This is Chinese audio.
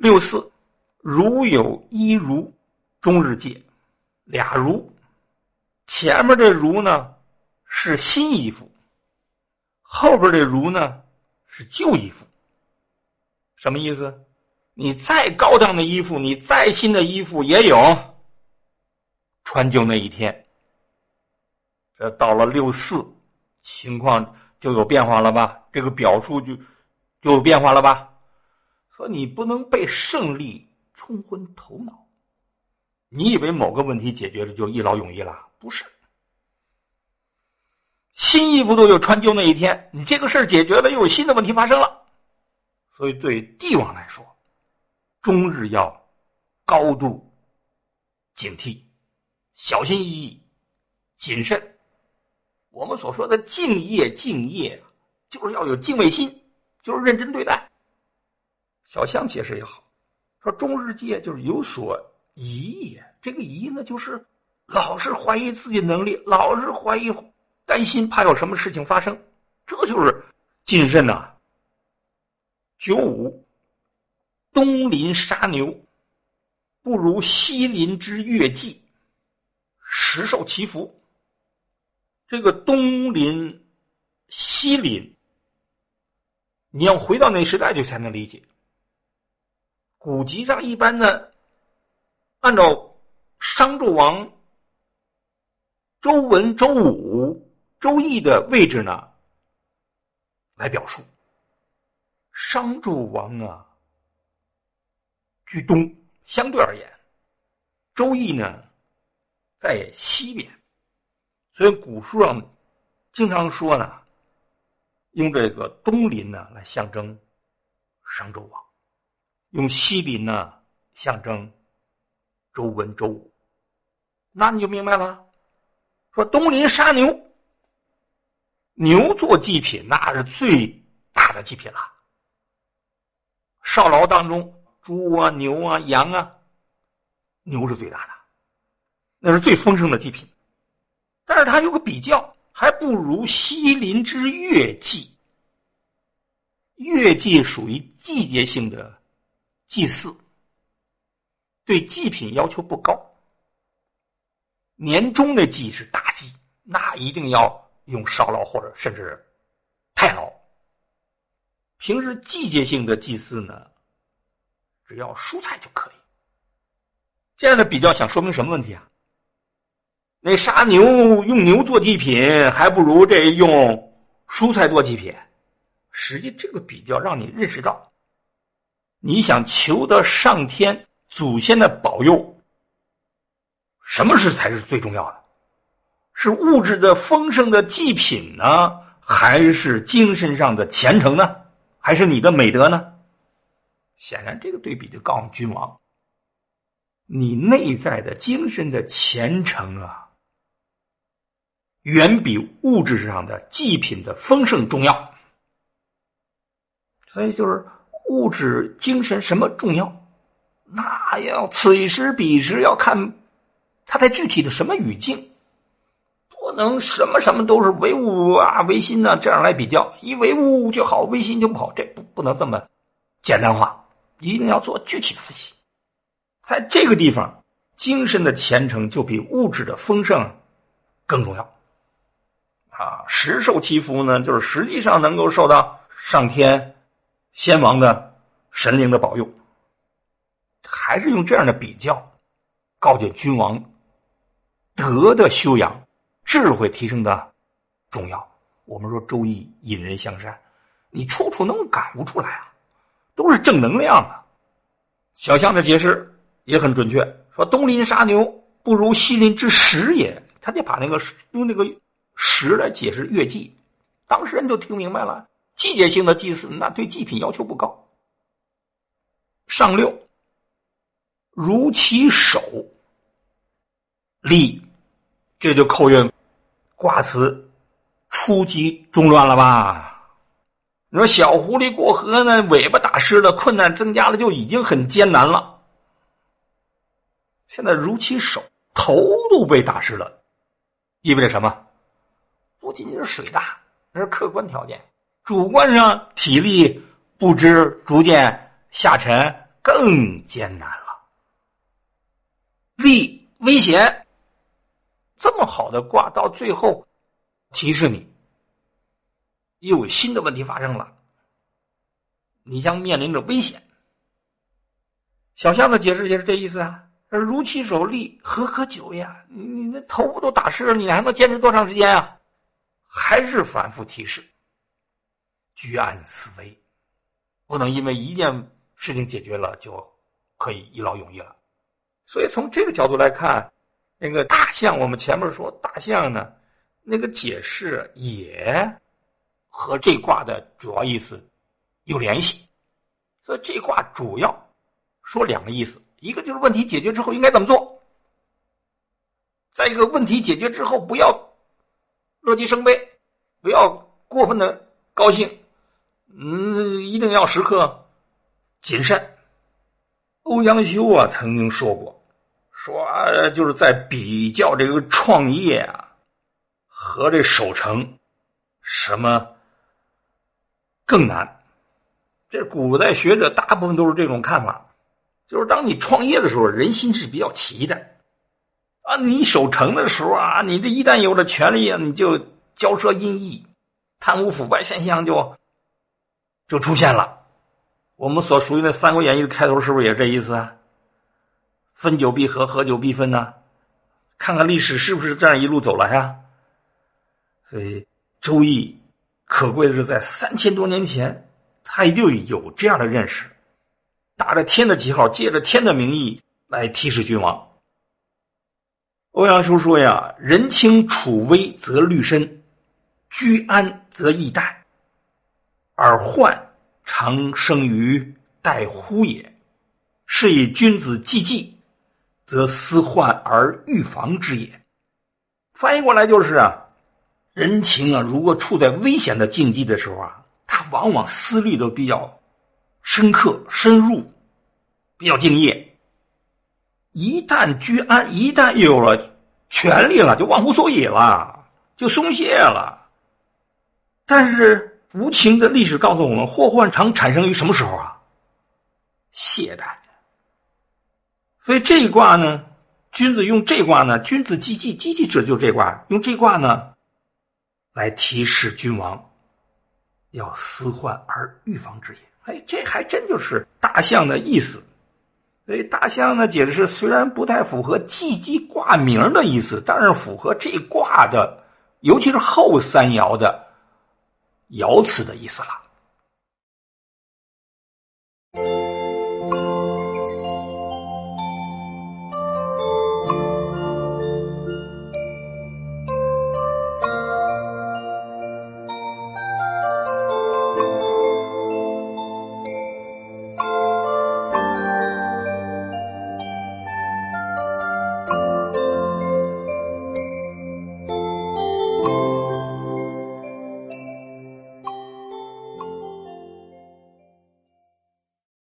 六四，如有一如，终日戒，俩如。前面这如呢是新衣服，后边这如呢是旧衣服。什么意思？你再高档的衣服，你再新的衣服也有穿旧那一天。这到了六四，情况就有变化了吧？这个表述就就有变化了吧？说你不能被胜利冲昏头脑，你以为某个问题解决了就一劳永逸了？不是，新衣服都有穿旧那一天，你这个事儿解决了，又有新的问题发生了。所以对帝王来说，终日要高度警惕、小心翼翼、谨慎。我们所说的敬业、敬业，就是要有敬畏心，就是认真对待。小象解释也好，说中日界就是有所疑也，这个疑呢，就是老是怀疑自己能力，老是怀疑、担心，怕有什么事情发生，这就是谨慎呐。九五，东邻杀牛，不如西邻之月季，实受其福。这个东邻、西邻，你要回到那时代就才能理解。古籍上一般呢，按照商纣王、周文、周武、周易的位置呢来表述。商纣王啊，居东，相对而言，周易呢在西边。所以古书上经常说呢，用这个东邻呢来象征商纣王，用西林呢象征周文周武，那你就明白了。说东林杀牛，牛做祭品那是最大的祭品了。少劳当中，猪啊、牛啊、羊啊，牛是最大的，那是最丰盛的祭品。但是它有个比较，还不如西林之月季。月季属于季节性的祭祀，对祭品要求不高。年终的祭是大祭，那一定要用烧劳或者甚至太老。平时季节性的祭祀呢，只要蔬菜就可以。这样的比较想说明什么问题啊？那杀牛用牛做祭品，还不如这用蔬菜做祭品。实际这个比较让你认识到，你想求得上天祖先的保佑，什么是才是最重要的？是物质的丰盛的祭品呢，还是精神上的虔诚呢？还是你的美德呢？显然，这个对比就告诉君王，你内在的精神的虔诚啊。远比物质上的祭品的丰盛重要，所以就是物质精神什么重要？那要此时彼时要看他在具体的什么语境，不能什么什么都是唯物啊唯心呢？这样来比较，一唯物就好，唯心就不好，这不不能这么简单化，一定要做具体的分析。在这个地方，精神的虔诚就比物质的丰盛更重要。啊，实受其福呢，就是实际上能够受到上天、先王的神灵的保佑。还是用这样的比较，告诫君王德的修养、智慧提升的重要。我们说《周易》引人向善，你处处能感悟出来啊，都是正能量啊。小象的解释也很准确，说东邻杀牛不如西邻之食也，他就把那个用那个。时来解释月季，当事人就听明白了。季节性的祭祀，那对祭品要求不高。上六，如其手，立，这就扣运卦辞，初级中乱了吧？你说小狐狸过河呢，尾巴打湿了，困难增加了，就已经很艰难了。现在如其手，头都被打湿了，意味着什么？不仅仅是水大，那是客观条件。主观上体力不支，逐渐下沉，更艰难了。利危险，这么好的卦，到最后提示你，又有新的问题发生了，你将面临着危险。小象的解释也是这意思啊，如其手利，何可久呀？你那头发都打湿了，你还能坚持多长时间啊？还是反复提示，居安思危，不能因为一件事情解决了就可以一劳永逸了。所以从这个角度来看，那个大象，我们前面说大象呢，那个解释也和这卦的主要意思有联系。所以这卦主要。说两个意思，一个就是问题解决之后应该怎么做，再一个问题解决之后不要乐极生悲，不要过分的高兴，嗯，一定要时刻谨慎。欧阳修啊曾经说过，说就是在比较这个创业啊和这守成什么更难，这古代学者大部分都是这种看法。就是当你创业的时候，人心是比较齐的，啊，你守成的时候啊，你这一旦有了权利啊，你就骄奢淫逸、贪污腐败现象就就出现了。我们所熟悉的《三国演义》的开头是不是也这意思啊？分久必合，合久必分呐。看看历史是不是这样一路走来啊？所以《周易》可贵的是，在三千多年前，他就有这样的认识。打着天的旗号，借着天的名义来提示君王。欧阳修说呀：“人轻处危则虑深，居安则易殆，而患常生于待乎也。是以君子既济，则思患而预防之也。”翻译过来就是啊，人情啊，如果处在危险的境地的时候啊，他往往思虑都比较。深刻、深入，比较敬业。一旦居安，一旦又有了权力了，就忘乎所以了，就松懈了。但是无情的历史告诉我们，祸患常产生于什么时候啊？懈怠。所以这一卦呢，君子用这卦呢，君子积济，积济者就这卦，用这卦呢，来提示君王要思患而预防之也。哎，这还真就是大象的意思。所以大象呢，解释虽然不太符合季季卦名的意思，但是符合这卦的，尤其是后三爻的爻辞的意思了。